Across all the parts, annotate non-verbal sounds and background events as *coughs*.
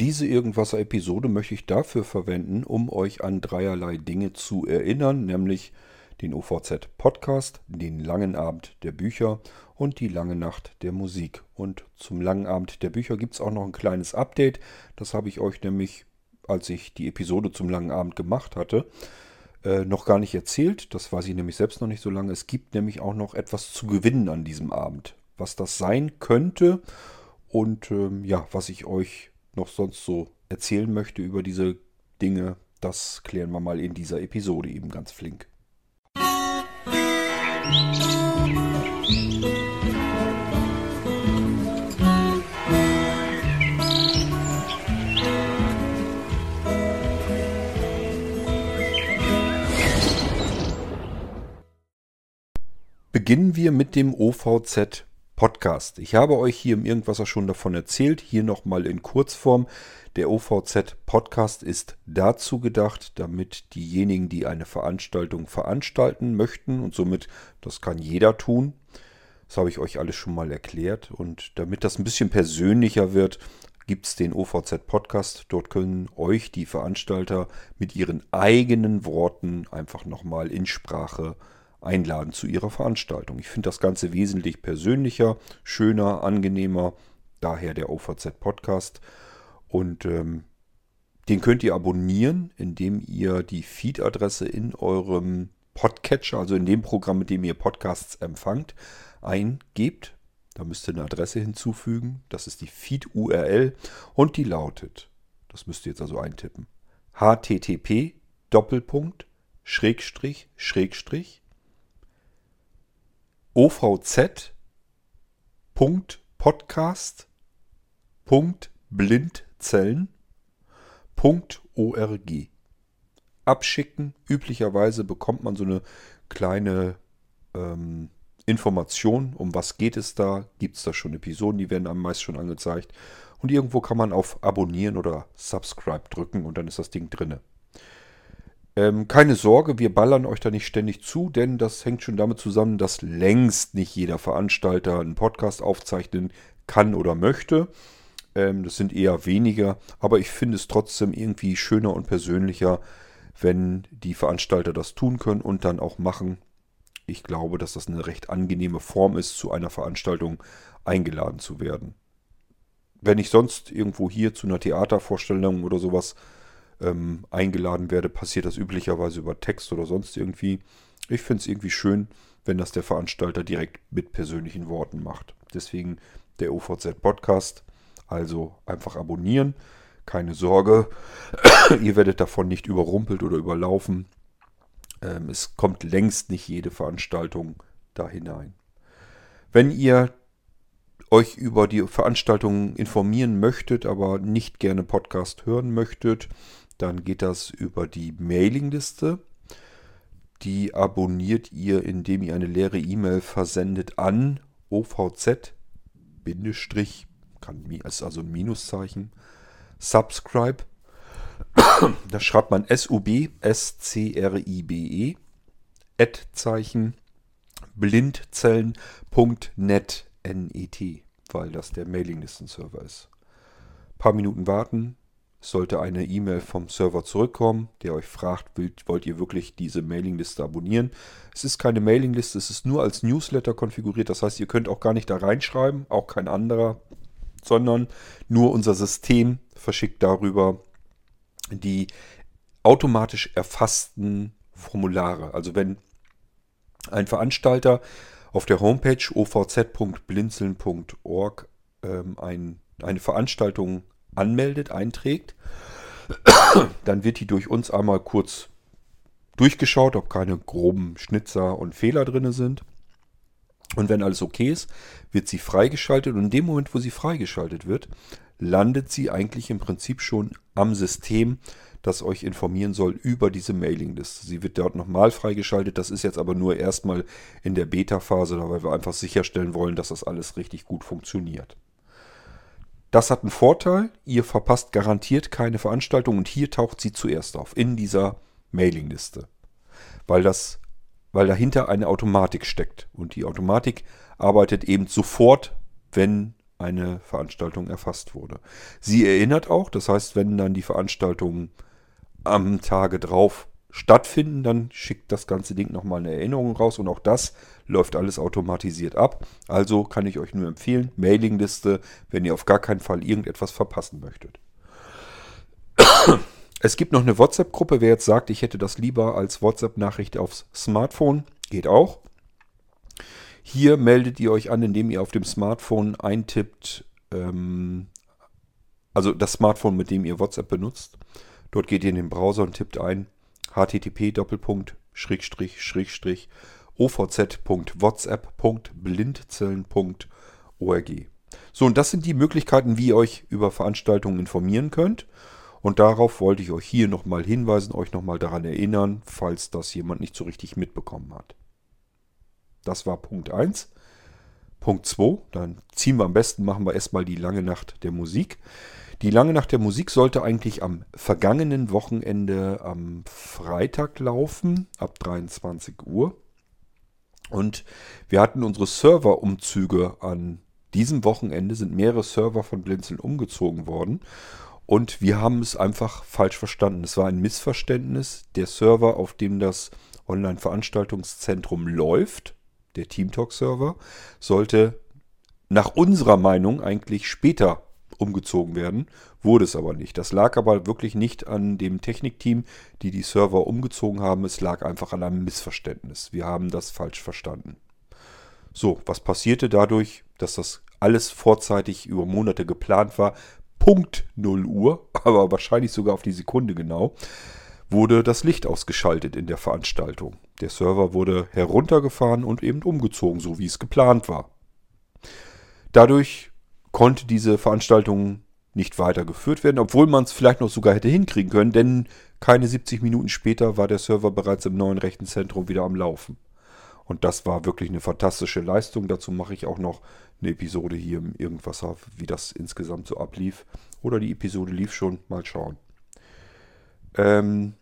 Diese Irgendwasser-Episode möchte ich dafür verwenden, um euch an dreierlei Dinge zu erinnern, nämlich den OVZ-Podcast, den langen Abend der Bücher und die lange Nacht der Musik. Und zum langen Abend der Bücher gibt es auch noch ein kleines Update. Das habe ich euch nämlich, als ich die Episode zum langen Abend gemacht hatte, äh, noch gar nicht erzählt. Das weiß ich nämlich selbst noch nicht so lange. Es gibt nämlich auch noch etwas zu gewinnen an diesem Abend. Was das sein könnte und ähm, ja, was ich euch noch sonst so erzählen möchte über diese Dinge, das klären wir mal in dieser Episode eben ganz flink. Beginnen wir mit dem OVZ Podcast. Ich habe euch hier im Irgendwas schon davon erzählt, hier nochmal in Kurzform. Der OVZ Podcast ist dazu gedacht, damit diejenigen, die eine Veranstaltung veranstalten möchten und somit, das kann jeder tun, das habe ich euch alles schon mal erklärt und damit das ein bisschen persönlicher wird, gibt es den OVZ Podcast. Dort können euch die Veranstalter mit ihren eigenen Worten einfach nochmal in Sprache einladen zu ihrer Veranstaltung. Ich finde das Ganze wesentlich persönlicher, schöner, angenehmer. Daher der OVZ Podcast. Und ähm, den könnt ihr abonnieren, indem ihr die Feed-Adresse in eurem Podcatcher, also in dem Programm, mit dem ihr Podcasts empfangt, eingebt. Da müsst ihr eine Adresse hinzufügen. Das ist die Feed-URL und die lautet, das müsst ihr jetzt also eintippen, http Schrägstrich Schrägstrich ovz.podcast.blindzellen.org. Abschicken. Üblicherweise bekommt man so eine kleine ähm, Information, um was geht es da. Gibt es da schon Episoden, die werden am meist schon angezeigt. Und irgendwo kann man auf Abonnieren oder Subscribe drücken und dann ist das Ding drinne. Ähm, keine Sorge, wir ballern euch da nicht ständig zu, denn das hängt schon damit zusammen, dass längst nicht jeder Veranstalter einen Podcast aufzeichnen kann oder möchte. Ähm, das sind eher weniger, aber ich finde es trotzdem irgendwie schöner und persönlicher, wenn die Veranstalter das tun können und dann auch machen. Ich glaube, dass das eine recht angenehme Form ist, zu einer Veranstaltung eingeladen zu werden. Wenn ich sonst irgendwo hier zu einer Theatervorstellung oder sowas ähm, eingeladen werde, passiert das üblicherweise über Text oder sonst irgendwie. Ich finde es irgendwie schön, wenn das der Veranstalter direkt mit persönlichen Worten macht. Deswegen der OVZ Podcast. Also einfach abonnieren. Keine Sorge, *coughs* ihr werdet davon nicht überrumpelt oder überlaufen. Ähm, es kommt längst nicht jede Veranstaltung da hinein. Wenn ihr euch über die Veranstaltungen informieren möchtet, aber nicht gerne Podcast hören möchtet, dann geht das über die Mailingliste. Die abonniert ihr, indem ihr eine leere E-Mail versendet an OVZ, kann, ist also ein Minuszeichen, Subscribe. Da schreibt man S-U-B, S-C-R-I-B-E, Ad-Zeichen, blindzellen.net, N-E-T, weil das der Mailinglisten-Server ist. Ein paar Minuten warten, sollte eine E-Mail vom Server zurückkommen, der euch fragt, wollt ihr wirklich diese Mailingliste abonnieren. Es ist keine Mailingliste, es ist nur als Newsletter konfiguriert. Das heißt, ihr könnt auch gar nicht da reinschreiben, auch kein anderer, sondern nur unser System verschickt darüber die automatisch erfassten Formulare. Also wenn ein Veranstalter auf der Homepage ovz.blinzeln.org ähm, ein, eine Veranstaltung anmeldet, einträgt, *coughs* dann wird die durch uns einmal kurz durchgeschaut, ob keine groben Schnitzer und Fehler drin sind. Und wenn alles okay ist, wird sie freigeschaltet und in dem Moment, wo sie freigeschaltet wird, landet sie eigentlich im Prinzip schon am System, das euch informieren soll über diese Mailingliste. Sie wird dort nochmal freigeschaltet. Das ist jetzt aber nur erstmal in der Beta-Phase, weil wir einfach sicherstellen wollen, dass das alles richtig gut funktioniert. Das hat einen Vorteil, ihr verpasst garantiert keine Veranstaltung und hier taucht sie zuerst auf, in dieser Mailingliste. Weil das, weil dahinter eine Automatik steckt. Und die Automatik arbeitet eben sofort, wenn eine Veranstaltung erfasst wurde. Sie erinnert auch, das heißt, wenn dann die Veranstaltungen am Tage drauf stattfinden, dann schickt das ganze Ding nochmal eine Erinnerung raus und auch das läuft alles automatisiert ab. Also kann ich euch nur empfehlen, Mailingliste, wenn ihr auf gar keinen Fall irgendetwas verpassen möchtet. *coughs* Es gibt noch eine WhatsApp-Gruppe. Wer jetzt sagt, ich hätte das lieber als WhatsApp-Nachricht aufs Smartphone, geht auch. Hier meldet ihr euch an, indem ihr auf dem Smartphone eintippt, ähm, also das Smartphone, mit dem ihr WhatsApp benutzt. Dort geht ihr in den Browser und tippt ein http ovz.whatsapp.blindzellen.org. So, und das sind die Möglichkeiten, wie ihr euch über Veranstaltungen informieren könnt. Und darauf wollte ich euch hier nochmal hinweisen, euch nochmal daran erinnern, falls das jemand nicht so richtig mitbekommen hat. Das war Punkt 1. Punkt 2, dann ziehen wir am besten, machen wir erstmal die lange Nacht der Musik. Die lange Nacht der Musik sollte eigentlich am vergangenen Wochenende am Freitag laufen, ab 23 Uhr. Und wir hatten unsere Serverumzüge an diesem Wochenende, sind mehrere Server von Blinzeln umgezogen worden. Und wir haben es einfach falsch verstanden. Es war ein Missverständnis. Der Server, auf dem das Online-Veranstaltungszentrum läuft, der TeamTalk-Server, sollte nach unserer Meinung eigentlich später umgezogen werden, wurde es aber nicht. Das lag aber wirklich nicht an dem Technikteam, die die Server umgezogen haben. Es lag einfach an einem Missverständnis. Wir haben das falsch verstanden. So, was passierte dadurch, dass das alles vorzeitig über Monate geplant war? Punkt 0 Uhr, *laughs* aber wahrscheinlich sogar auf die Sekunde genau, wurde das Licht ausgeschaltet in der Veranstaltung. Der Server wurde heruntergefahren und eben umgezogen, so wie es geplant war. Dadurch konnte diese Veranstaltung nicht weitergeführt werden, obwohl man es vielleicht noch sogar hätte hinkriegen können, denn keine 70 Minuten später war der Server bereits im neuen Rechenzentrum wieder am Laufen. Und das war wirklich eine fantastische Leistung. Dazu mache ich auch noch eine Episode hier im Irgendwas, wie das insgesamt so ablief. Oder die Episode lief schon, mal schauen. Ähm,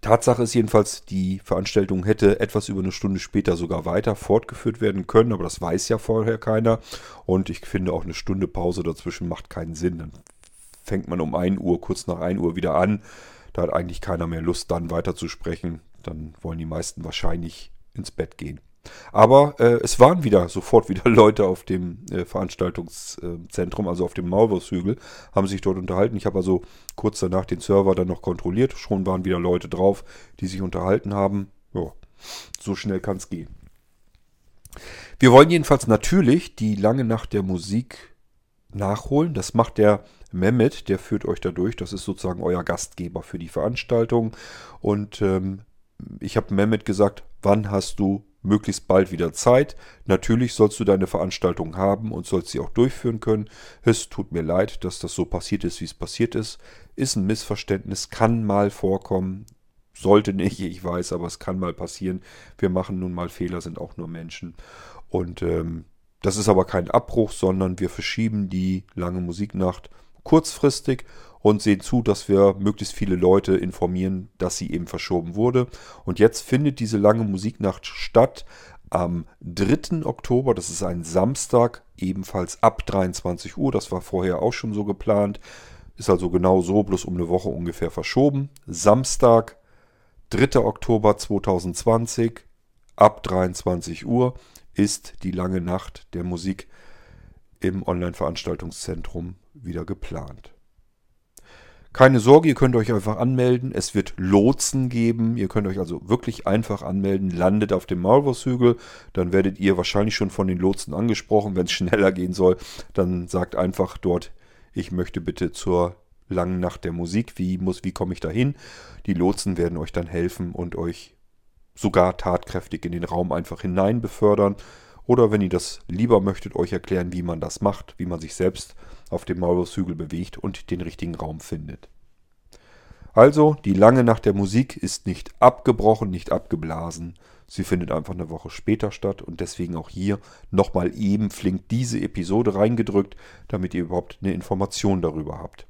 Tatsache ist jedenfalls, die Veranstaltung hätte etwas über eine Stunde später sogar weiter fortgeführt werden können, aber das weiß ja vorher keiner. Und ich finde auch eine Stunde Pause dazwischen macht keinen Sinn. Dann fängt man um 1 Uhr, kurz nach 1 Uhr wieder an. Da hat eigentlich keiner mehr Lust, dann weiter zu sprechen. Dann wollen die meisten wahrscheinlich ins Bett gehen. Aber äh, es waren wieder sofort *laughs* wieder Leute auf dem äh, Veranstaltungszentrum, also auf dem Maulwurfshügel, haben sich dort unterhalten. Ich habe also kurz danach den Server dann noch kontrolliert. Schon waren wieder Leute drauf, die sich unterhalten haben. Ja, so schnell kann es gehen. Wir wollen jedenfalls natürlich die lange Nacht der Musik nachholen. Das macht der Mehmet, der führt euch da durch. Das ist sozusagen euer Gastgeber für die Veranstaltung. Und ähm, ich habe Mehmet gesagt, wann hast du möglichst bald wieder Zeit. Natürlich sollst du deine Veranstaltung haben und sollst sie auch durchführen können. Es tut mir leid, dass das so passiert ist, wie es passiert ist. Ist ein Missverständnis, kann mal vorkommen. Sollte nicht, ich weiß, aber es kann mal passieren. Wir machen nun mal Fehler, sind auch nur Menschen. Und ähm, das ist aber kein Abbruch, sondern wir verschieben die lange Musiknacht kurzfristig und sehen zu, dass wir möglichst viele Leute informieren, dass sie eben verschoben wurde. Und jetzt findet diese lange Musiknacht statt am 3. Oktober, das ist ein Samstag, ebenfalls ab 23 Uhr. Das war vorher auch schon so geplant. Ist also genau so, bloß um eine Woche ungefähr verschoben. Samstag, 3. Oktober 2020, ab 23 Uhr ist die lange Nacht der Musik im Online-Veranstaltungszentrum wieder geplant. Keine Sorge, ihr könnt euch einfach anmelden. Es wird Lotsen geben. Ihr könnt euch also wirklich einfach anmelden. Landet auf dem Maulwurfshügel. Dann werdet ihr wahrscheinlich schon von den Lotsen angesprochen. Wenn es *laughs* schneller gehen soll, dann sagt einfach dort, ich möchte bitte zur langen Nacht der Musik. Wie, muss, wie komme ich da hin? Die Lotsen werden euch dann helfen und euch sogar tatkräftig in den Raum einfach hinein befördern. Oder wenn ihr das lieber möchtet, euch erklären, wie man das macht, wie man sich selbst auf dem Maulwurfshügel bewegt und den richtigen Raum findet. Also, die lange Nacht der Musik ist nicht abgebrochen, nicht abgeblasen. Sie findet einfach eine Woche später statt und deswegen auch hier nochmal eben flink diese Episode reingedrückt, damit ihr überhaupt eine Information darüber habt.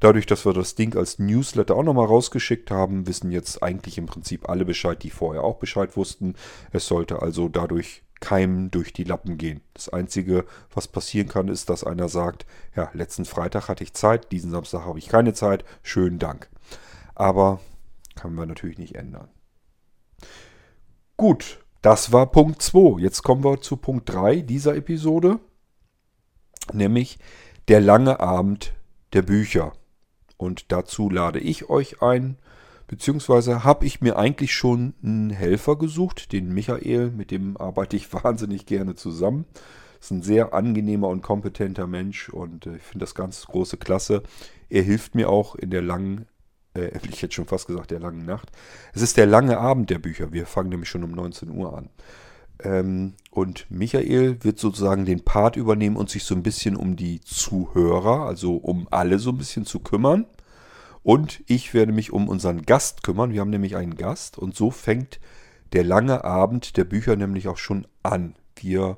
Dadurch, dass wir das Ding als Newsletter auch nochmal rausgeschickt haben, wissen jetzt eigentlich im Prinzip alle Bescheid, die vorher auch Bescheid wussten. Es sollte also dadurch keinem durch die Lappen gehen. Das Einzige, was passieren kann, ist, dass einer sagt, ja, letzten Freitag hatte ich Zeit, diesen Samstag habe ich keine Zeit, schönen Dank. Aber kann man natürlich nicht ändern. Gut, das war Punkt 2. Jetzt kommen wir zu Punkt 3 dieser Episode, nämlich der lange Abend der Bücher. Und dazu lade ich euch ein, beziehungsweise habe ich mir eigentlich schon einen Helfer gesucht, den Michael, mit dem arbeite ich *laughs* wahnsinnig gerne zusammen. Ist ein sehr angenehmer und kompetenter Mensch und äh, ich finde das ganz große Klasse. Er hilft mir auch in der langen äh, *laughs* ich hätte schon fast gesagt, der langen Nacht. Es ist der lange Abend der Bücher. Wir fangen nämlich schon um 19 Uhr an. Ähm, und Michael wird sozusagen den Part übernehmen und sich so ein bisschen um die Zuhörer, also um alle so ein bisschen zu kümmern. Und ich werde mich um unseren Gast kümmern. Wir haben nämlich einen Gast und so fängt der lange Abend der Bücher nämlich auch schon an. Wir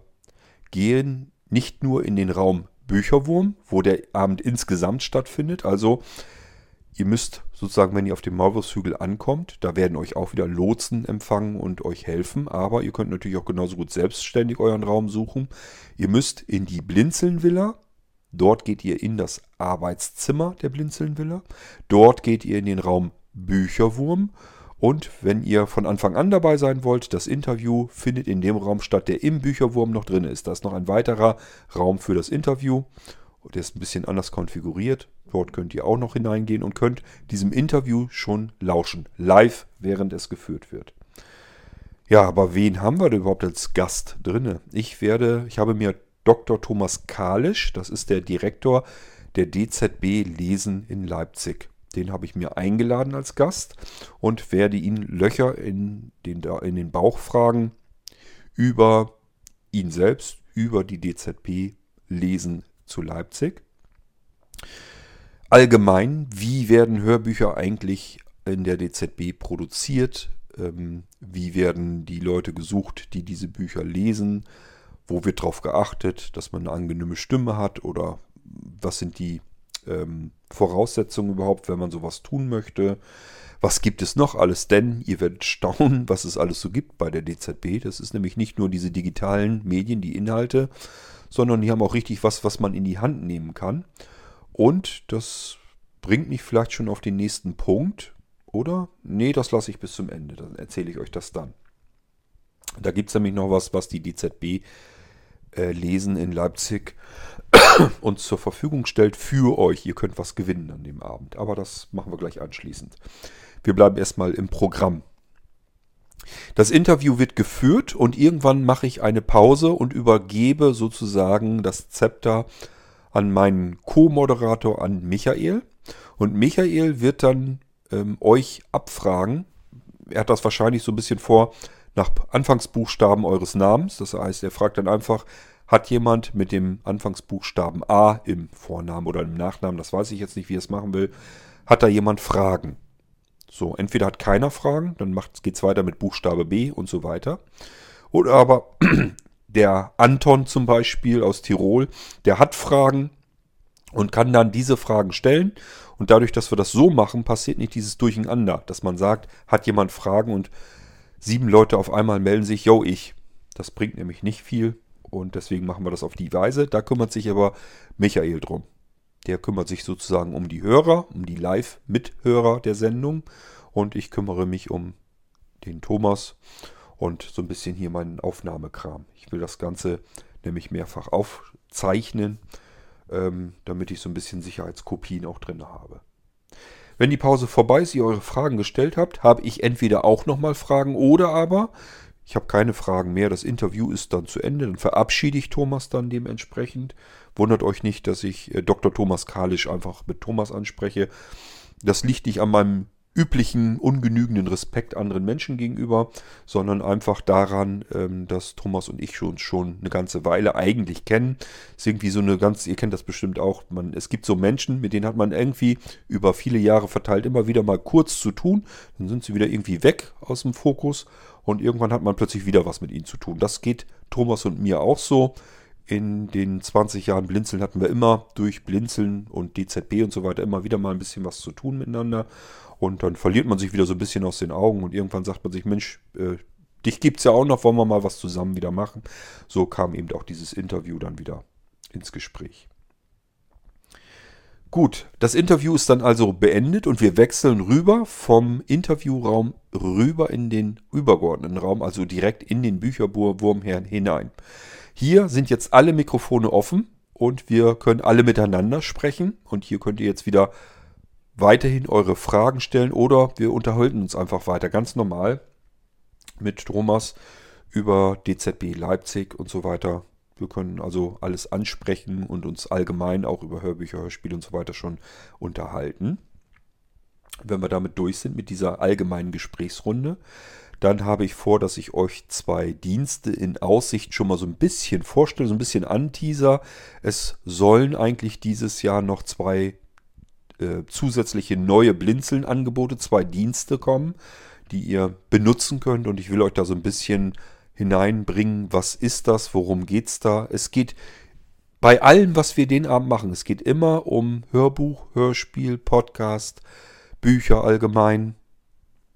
gehen nicht nur in den Raum Bücherwurm, wo der Abend insgesamt stattfindet, also Ihr müsst sozusagen, wenn ihr auf dem Maulwurfshügel ankommt, da werden euch auch wieder Lotsen empfangen und euch helfen. Aber ihr könnt natürlich auch genauso gut selbstständig euren Raum suchen. Ihr müsst in die Blinzelnvilla. Dort geht ihr in das Arbeitszimmer der Blinzelnvilla. Dort geht ihr in den Raum Bücherwurm. Und wenn ihr von Anfang an dabei sein wollt, das Interview findet in dem Raum statt, der im Bücherwurm noch drin ist. Da ist noch ein weiterer Raum für das Interview. Der ist ein bisschen anders konfiguriert. Dort könnt ihr auch noch hineingehen und könnt diesem Interview schon lauschen. Live, während es geführt wird. Ja, aber wen haben wir denn überhaupt als Gast drinne? Ich werde, ich habe mir Dr. Thomas Kalisch, das ist der Direktor der DZB Lesen in Leipzig. Den habe ich mir eingeladen als Gast und werde ihn Löcher in den, in den Bauch fragen über ihn selbst, über die DZB Lesen zu Leipzig. Allgemein, wie werden Hörbücher eigentlich in der DZB produziert? Ähm, wie werden die Leute gesucht, die diese Bücher lesen? Wo wird darauf geachtet, dass man eine angenehme Stimme hat? Oder was sind die ähm, Voraussetzungen überhaupt, wenn man sowas tun möchte? Was gibt es noch alles? Denn ihr werdet staunen, *laughs* was es alles so gibt bei der DZB. Das ist nämlich nicht nur diese digitalen Medien, die Inhalte, sondern die haben auch richtig was, was man in die Hand nehmen kann. Und das bringt mich vielleicht schon auf den nächsten Punkt, oder? Nee, das lasse ich bis zum Ende, dann erzähle ich euch das dann. Da gibt es nämlich noch was, was die DZB äh, Lesen in Leipzig *coughs* uns zur Verfügung stellt für euch. Ihr könnt was gewinnen an dem Abend, aber das machen wir gleich anschließend. Wir bleiben erstmal im Programm. Das Interview wird geführt und irgendwann mache ich eine Pause und übergebe sozusagen das Zepter an meinen Co-Moderator, an Michael. Und Michael wird dann ähm, euch abfragen. Er hat das wahrscheinlich so ein bisschen vor nach Anfangsbuchstaben eures Namens. Das heißt, er fragt dann einfach, hat jemand mit dem Anfangsbuchstaben A im Vornamen oder im Nachnamen, das weiß ich jetzt nicht, wie er es machen will, hat da jemand Fragen? So, entweder hat keiner Fragen, dann geht es weiter mit Buchstabe B und so weiter. Oder aber *clears throat* der Anton zum Beispiel aus Tirol, der hat Fragen und kann dann diese Fragen stellen. Und dadurch, dass wir das so machen, passiert nicht dieses Durcheinander, dass man sagt, hat jemand Fragen und sieben Leute auf einmal melden sich, yo, ich. Das bringt nämlich nicht viel und deswegen machen wir das auf die Weise. Da kümmert sich aber Michael drum. Der kümmert sich sozusagen um die Hörer, um die Live-Mithörer der Sendung. Und ich kümmere mich um den Thomas und so ein bisschen hier meinen Aufnahmekram. Ich will das Ganze nämlich mehrfach aufzeichnen, ähm, damit ich so ein bisschen Sicherheitskopien auch drin habe. Wenn die Pause vorbei ist, ihr eure Fragen gestellt habt, habe ich entweder auch nochmal Fragen oder aber ich habe keine Fragen mehr. Das Interview ist dann zu Ende. Dann verabschiede ich Thomas dann dementsprechend. Wundert euch nicht, dass ich äh, Dr. Thomas Kalisch einfach mit Thomas anspreche. Das liegt nicht an meinem üblichen ungenügenden Respekt anderen Menschen gegenüber, sondern einfach daran, ähm, dass Thomas und ich uns schon eine ganze Weile eigentlich kennen. Es ist irgendwie so eine ganz, ihr kennt das bestimmt auch, man, es gibt so Menschen, mit denen hat man irgendwie über viele Jahre verteilt immer wieder mal kurz zu tun, dann sind sie wieder irgendwie weg aus dem Fokus und irgendwann hat man plötzlich wieder was mit ihnen zu tun. Das geht Thomas und mir auch so. In den 20 Jahren Blinzeln hatten wir immer durch Blinzeln und DZB und so weiter immer wieder mal ein bisschen was zu tun miteinander. Und dann verliert man sich wieder so ein bisschen aus den Augen und irgendwann sagt man sich, Mensch, äh, dich gibt es ja auch noch, wollen wir mal was zusammen wieder machen. So kam eben auch dieses Interview dann wieder ins Gespräch. Gut, das Interview ist dann also beendet und wir wechseln rüber vom Interviewraum rüber in den übergeordneten Raum, also direkt in den Bücherwurm hinein. Hier sind jetzt alle Mikrofone offen und wir können alle miteinander sprechen und hier könnt ihr jetzt wieder weiterhin eure Fragen stellen oder wir unterhalten uns einfach weiter ganz normal mit Thomas über DZB Leipzig und so weiter. Wir können also alles ansprechen und uns allgemein auch über Hörbücher, Hörspiele und so weiter schon unterhalten. Wenn wir damit durch sind mit dieser allgemeinen Gesprächsrunde, dann habe ich vor, dass ich euch zwei Dienste in Aussicht schon mal so ein bisschen vorstelle, so ein bisschen anteaser. Es sollen eigentlich dieses Jahr noch zwei äh, zusätzliche neue Blinzeln-Angebote, zwei Dienste kommen, die ihr benutzen könnt. Und ich will euch da so ein bisschen hineinbringen, was ist das, worum geht es da. Es geht bei allem, was wir den Abend machen, es geht immer um Hörbuch, Hörspiel, Podcast, Bücher allgemein.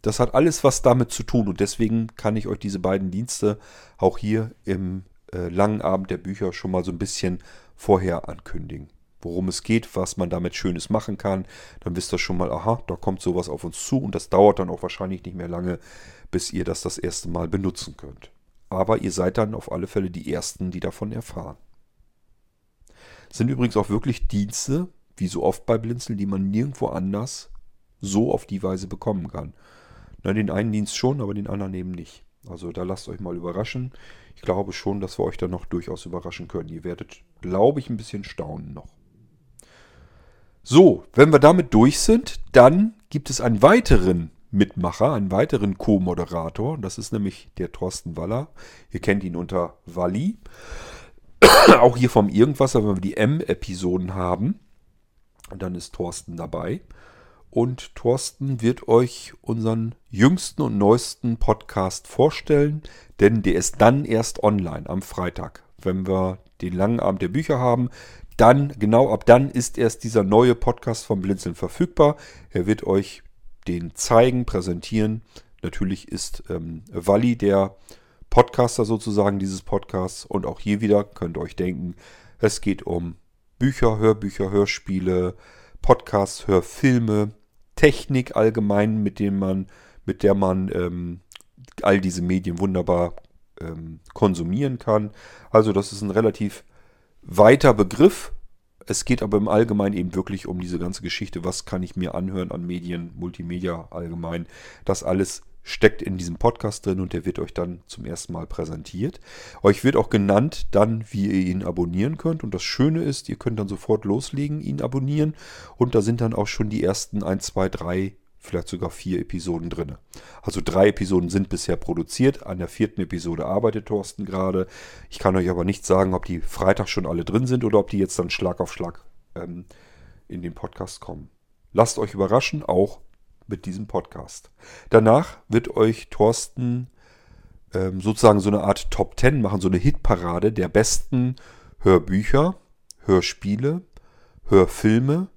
Das hat alles was damit zu tun und deswegen kann ich euch diese beiden Dienste auch hier im äh, langen Abend der Bücher schon mal so ein bisschen vorher ankündigen worum es geht, was man damit Schönes machen kann. Dann wisst ihr schon mal, aha, da kommt sowas auf uns zu und das dauert dann auch wahrscheinlich nicht mehr lange, bis ihr das das erste Mal benutzen könnt. Aber ihr seid dann auf alle Fälle die Ersten, die davon erfahren. sind übrigens auch wirklich Dienste, wie so oft bei Blinzeln, die man nirgendwo anders so auf die Weise bekommen kann. Na, den einen Dienst schon, aber den anderen eben nicht. Also da lasst euch mal überraschen. Ich glaube schon, dass wir euch da noch durchaus überraschen können. Ihr werdet, glaube ich, ein bisschen staunen noch. So, wenn wir damit durch sind, dann gibt es einen weiteren Mitmacher, einen weiteren Co-Moderator. Das ist nämlich der Thorsten Waller. Ihr kennt ihn unter Walli. *clears throat* Auch hier vom Irgendwasser, wenn wir die M-Episoden haben. Und dann ist Thorsten dabei. Und Thorsten wird euch unseren jüngsten und neuesten Podcast vorstellen, denn der ist dann erst online am Freitag. Wenn wir den langen Abend der Bücher haben, dann, genau ab dann ist erst dieser neue Podcast vom Blinzeln verfügbar. Er wird euch den zeigen, präsentieren. Natürlich ist ähm, der Podcaster sozusagen dieses Podcasts. Und auch hier wieder könnt ihr euch denken, es geht um Bücher, Hörbücher, Hörspiele, Podcasts, Hörfilme, Technik allgemein, mit dem man, mit der man ähm, all diese Medien wunderbar ähm, konsumieren kann. Also das ist ein relativ weiter Begriff. Es geht aber im Allgemeinen eben wirklich um diese ganze Geschichte. Was kann ich mir anhören an Medien, Multimedia allgemein? Das alles steckt in diesem Podcast drin und der wird euch dann zum ersten Mal präsentiert. Euch wird auch genannt dann, wie ihr ihn abonnieren könnt. Und das Schöne ist, ihr könnt dann sofort loslegen, ihn abonnieren. Und da sind dann auch schon die ersten 1, 2, 3 vielleicht sogar vier Episoden drin. Also drei Episoden sind bisher produziert. An der vierten Episode arbeitet Thorsten gerade. Ich kann euch aber nicht sagen, ob die Freitag schon alle drin sind oder ob die jetzt dann Schlag auf Schlag ähm, in den Podcast kommen. Lasst euch überraschen, auch mit diesem Podcast. Danach wird euch Thorsten ähm, sozusagen so eine Art Top 10 machen, so eine Hitparade der besten Hörbücher, Hörspiele, Hörfilme,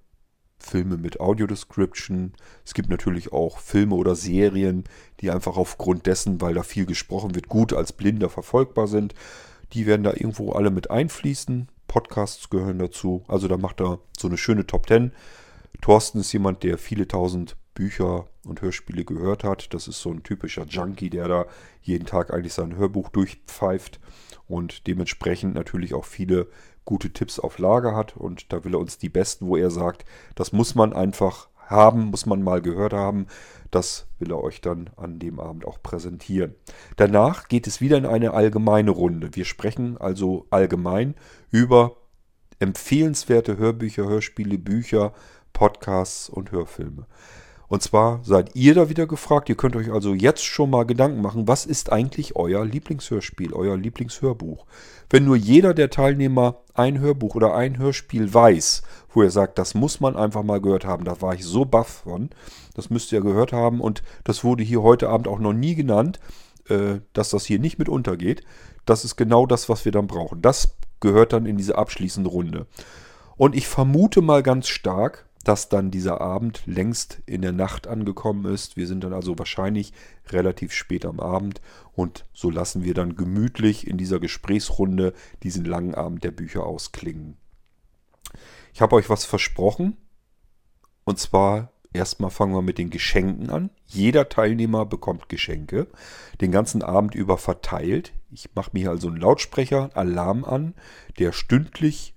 Filme mit Audio-Description. Es gibt natürlich auch Filme oder Serien, die einfach aufgrund dessen, weil da viel gesprochen wird, gut als Blinder verfolgbar sind. Die werden da irgendwo alle mit einfließen. Podcasts gehören dazu. Also da macht er so eine schöne Top 10. Thorsten ist jemand, der viele tausend Bücher und Hörspiele gehört hat. Das ist so ein typischer Junkie, der da jeden Tag eigentlich sein Hörbuch durchpfeift und dementsprechend natürlich auch viele gute Tipps auf Lager hat. Und da will er uns die besten, wo er sagt, das muss man einfach haben, muss man mal gehört haben. Das will er euch dann an dem Abend auch präsentieren. Danach geht es wieder in eine allgemeine Runde. Wir sprechen also allgemein über empfehlenswerte Hörbücher, Hörspiele, Bücher, Podcasts und Hörfilme. Und zwar seid ihr da wieder gefragt. Ihr könnt euch also jetzt schon mal Gedanken machen, was ist eigentlich euer Lieblingshörspiel, euer Lieblingshörbuch? Wenn nur jeder der Teilnehmer ein Hörbuch oder ein Hörspiel weiß, wo er sagt, das muss man einfach mal gehört haben, da war ich so baff von, das müsst ihr gehört haben und das wurde hier heute Abend auch noch nie genannt, äh, dass das hier nicht mit untergeht. Das ist genau das, was wir dann brauchen. Das gehört dann in diese abschließende Runde. Und ich vermute mal ganz stark, dass dann dieser Abend längst in der Nacht angekommen ist. Wir sind dann also wahrscheinlich relativ spät am Abend und so lassen wir dann gemütlich in dieser Gesprächsrunde diesen langen Abend der Bücher ausklingen. Ich habe euch was versprochen und zwar erstmal fangen wir mit den Geschenken an. Jeder Teilnehmer bekommt Geschenke, den ganzen Abend über verteilt. Ich mache mir also einen Lautsprecher, Alarm an, der stündlich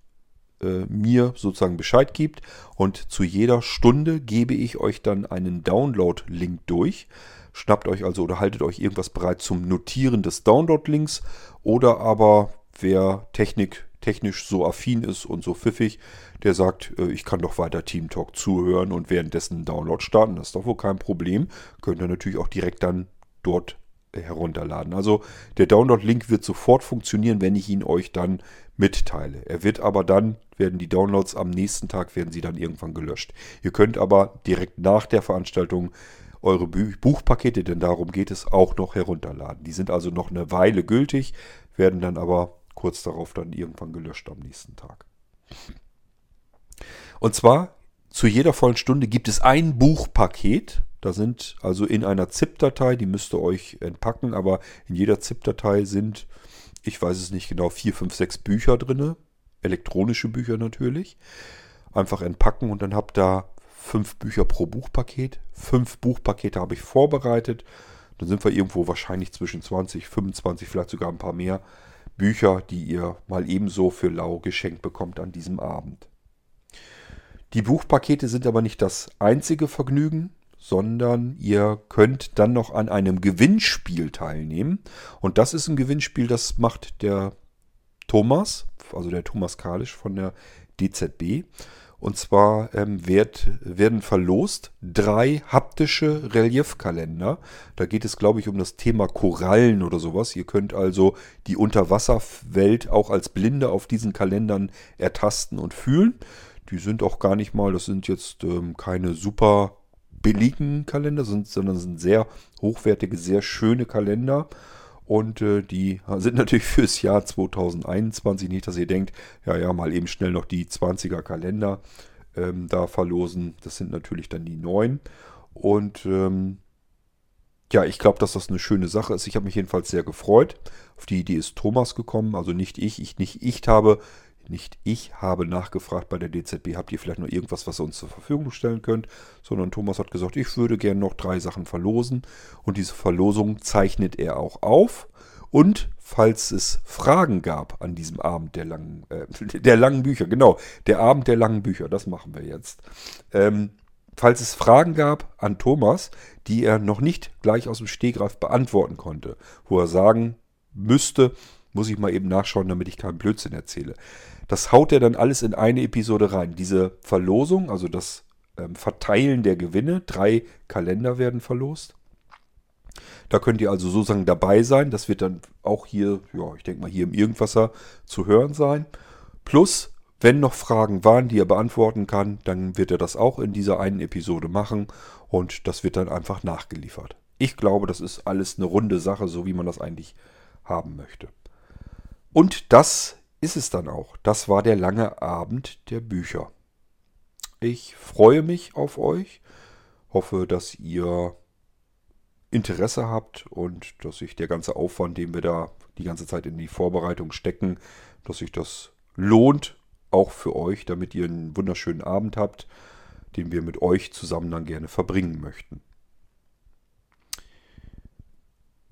äh, mir sozusagen Bescheid gibt. Und zu jeder Stunde gebe ich euch dann einen Download-Link durch. Schnappt euch also oder haltet euch irgendwas bereit zum Notieren des Download-Links. Oder aber wer Technik, technisch so affin ist und so pfiffig, der sagt, äh, ich kann doch weiter Team Talk zuhören und währenddessen einen Download starten. Das ist doch wohl kein Problem. Könnt ihr natürlich auch direkt dann dort herunterladen. Also der Download-Link wird sofort funktionieren, wenn ich ihn euch dann mitteile. Er wird aber dann, werden die Downloads am nächsten Tag, werden sie dann irgendwann gelöscht. Ihr könnt aber direkt nach der Veranstaltung eure Buchpakete, denn darum geht es, auch noch herunterladen. Die sind also noch eine Weile gültig, werden dann aber kurz darauf dann irgendwann gelöscht am nächsten Tag. Und zwar zu jeder vollen Stunde gibt es ein Buchpaket, da sind also in einer ZIP-Datei, die müsst ihr euch entpacken, aber in jeder ZIP-Datei sind, ich weiß es nicht genau, vier, fünf, sechs Bücher drin. Elektronische Bücher natürlich. Einfach entpacken und dann habt ihr fünf Bücher pro Buchpaket. Fünf Buchpakete habe ich vorbereitet. Dann sind wir irgendwo wahrscheinlich zwischen 20, 25, vielleicht sogar ein paar mehr Bücher, die ihr mal ebenso für lau geschenkt bekommt an diesem Abend. Die Buchpakete sind aber nicht das einzige Vergnügen sondern ihr könnt dann noch an einem Gewinnspiel teilnehmen. Und das ist ein Gewinnspiel, das macht der Thomas, also der Thomas Kalisch von der DZB. Und zwar ähm, wird, werden verlost drei haptische Reliefkalender. Da geht es, glaube ich, um das Thema Korallen oder sowas. Ihr könnt also die Unterwasserwelt auch als Blinde auf diesen Kalendern ertasten und fühlen. Die sind auch gar nicht mal, das sind jetzt ähm, keine super billigen Kalender, sind, sondern sind sehr hochwertige, sehr schöne Kalender. Und äh, die sind natürlich *laughs* fürs Jahr 2021 nicht, dass ihr denkt, ja, ja, mal eben schnell noch die 20er Kalender ähm, da verlosen. Das sind natürlich dann die neuen. Und ähm, ja, ich glaube, dass das eine schöne Sache ist. Ich habe mich jedenfalls sehr gefreut. Auf die Idee ist Thomas gekommen, also nicht ich. Ich nicht ich habe nicht ich habe nachgefragt bei der DZB, habt ihr vielleicht noch irgendwas, was ihr uns zur Verfügung stellen könnt, sondern Thomas hat gesagt, ich würde gerne noch drei Sachen verlosen und diese Verlosung zeichnet er auch auf. Und falls es Fragen gab an diesem Abend der langen, äh, *laughs* der langen Bücher, genau, der Abend der langen Bücher, das machen wir jetzt. Ähm, falls es Fragen gab an Thomas, die er noch nicht gleich aus dem Stegreif beantworten konnte, wo er sagen müsste, muss ich mal eben nachschauen, damit ich keinen Blödsinn erzähle. Das haut er dann alles in eine Episode rein. Diese Verlosung, also das ähm, Verteilen der Gewinne, drei Kalender werden verlost. Da könnt ihr also sozusagen dabei sein. Das wird dann auch hier, ja, ich denke mal hier im Irgendwasser zu hören sein. Plus, wenn noch Fragen waren, die er beantworten kann, dann wird er das auch in dieser einen Episode machen und das wird dann einfach nachgeliefert. Ich glaube, das ist alles eine runde Sache, so wie man das eigentlich haben möchte. Und das ist es dann auch. Das war der lange Abend der Bücher. Ich freue mich auf euch, hoffe, dass ihr Interesse habt und dass sich der ganze Aufwand, den wir da die ganze Zeit in die Vorbereitung stecken, dass sich das lohnt, auch für euch, damit ihr einen wunderschönen Abend habt, den wir mit euch zusammen dann gerne verbringen möchten.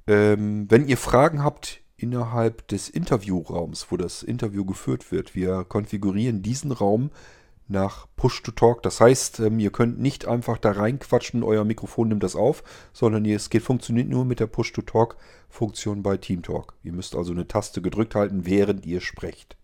Ähm, wenn ihr Fragen habt, innerhalb des Interviewraums, wo das Interview geführt wird. Wir konfigurieren diesen Raum nach Push-to-Talk. Das heißt, ähm, ihr könnt nicht einfach da reinquatschen, euer Mikrofon nimmt das auf, sondern es geht, funktioniert nur mit der Push-to-Talk-Funktion bei TeamTalk. Ihr müsst also eine Taste gedrückt halten, während ihr sprecht.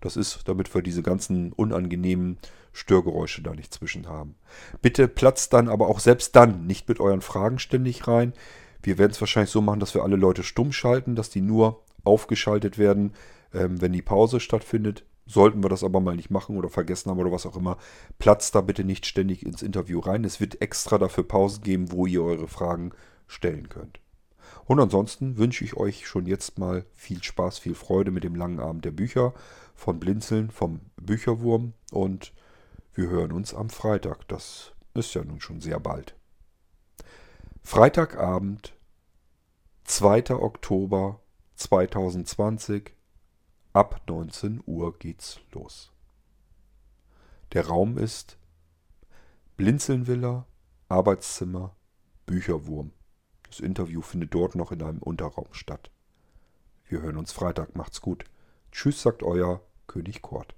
Das ist, damit wir diese ganzen unangenehmen Störgeräusche da nicht zwischen haben. Bitte platzt dann aber auch selbst dann nicht mit euren Fragen ständig rein. Wir werden es wahrscheinlich so machen, dass wir alle Leute stumm schalten, dass die nur aufgeschaltet werden, ähm, wenn die Pause stattfindet. Sollten wir das aber mal nicht machen oder vergessen haben oder was auch immer, platzt da bitte nicht ständig ins Interview rein. Es wird extra dafür Pausen geben, wo ihr eure Fragen stellen könnt. Und ansonsten wünsche ich euch schon jetzt mal viel Spaß, viel Freude mit dem langen Abend der Bücher von Blinzeln, vom Bücherwurm und Wir hören uns am Freitag. Das ist ja nun schon sehr bald. Freitagabend, 2. Oktober 2020, ab 19 Uhr geht's los. Der Raum ist Blinzelnvilla, Arbeitszimmer, Bücherwurm. Das Interview findet dort noch in einem Unterraum statt. Wir hören uns Freitag. Macht's gut. Tschüss, sagt euer König Kort.